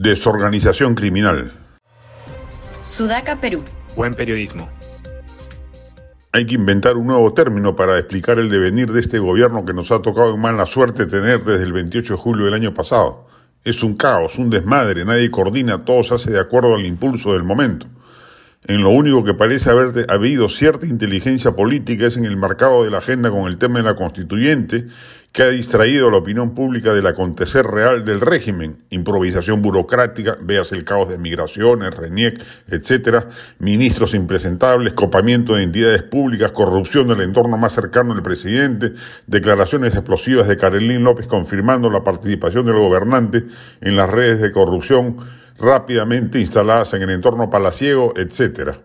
Desorganización criminal. Sudaca, Perú. Buen periodismo. Hay que inventar un nuevo término para explicar el devenir de este gobierno que nos ha tocado en mala suerte tener desde el 28 de julio del año pasado. Es un caos, un desmadre, nadie coordina, todo se hace de acuerdo al impulso del momento. En lo único que parece haber habido cierta inteligencia política es en el marcado de la agenda con el tema de la constituyente, que ha distraído a la opinión pública del acontecer real del régimen, improvisación burocrática, veas el caos de migraciones, RENIEC, etcétera, ministros impresentables, copamiento de entidades públicas, corrupción del entorno más cercano del presidente, declaraciones explosivas de Carolín López confirmando la participación del gobernante en las redes de corrupción, rápidamente instaladas en el entorno palaciego, etcétera.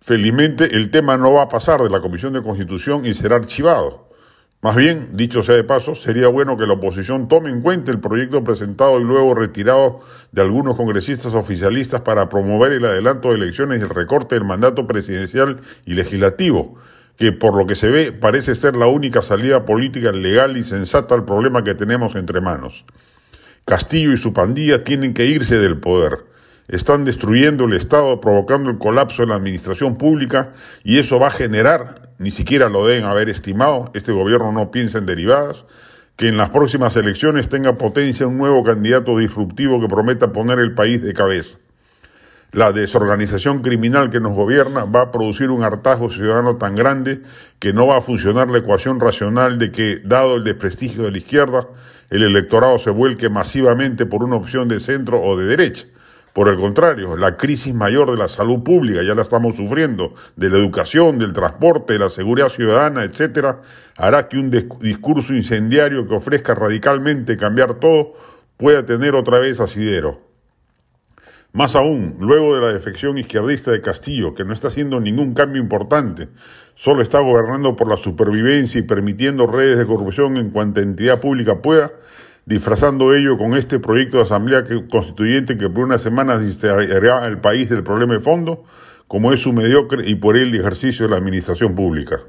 Felizmente el tema no va a pasar de la Comisión de Constitución y será archivado. Más bien, dicho sea de paso, sería bueno que la oposición tome en cuenta el proyecto presentado y luego retirado de algunos congresistas oficialistas para promover el adelanto de elecciones y el recorte del mandato presidencial y legislativo, que por lo que se ve parece ser la única salida política legal y sensata al problema que tenemos entre manos. Castillo y su pandilla tienen que irse del poder. Están destruyendo el Estado, provocando el colapso de la administración pública y eso va a generar, ni siquiera lo deben haber estimado, este gobierno no piensa en derivadas, que en las próximas elecciones tenga potencia un nuevo candidato disruptivo que prometa poner el país de cabeza. La desorganización criminal que nos gobierna va a producir un hartazgo ciudadano tan grande que no va a funcionar la ecuación racional de que, dado el desprestigio de la izquierda, el electorado se vuelque masivamente por una opción de centro o de derecha. Por el contrario, la crisis mayor de la salud pública, ya la estamos sufriendo, de la educación, del transporte, de la seguridad ciudadana, etcétera, hará que un discurso incendiario que ofrezca radicalmente cambiar todo pueda tener otra vez asidero. Más aún, luego de la defección izquierdista de Castillo, que no está haciendo ningún cambio importante, solo está gobernando por la supervivencia y permitiendo redes de corrupción en cuanta entidad pública pueda, disfrazando ello con este proyecto de asamblea constituyente que por unas semanas distraerá al país del problema de fondo, como es su mediocre y por el ejercicio de la administración pública.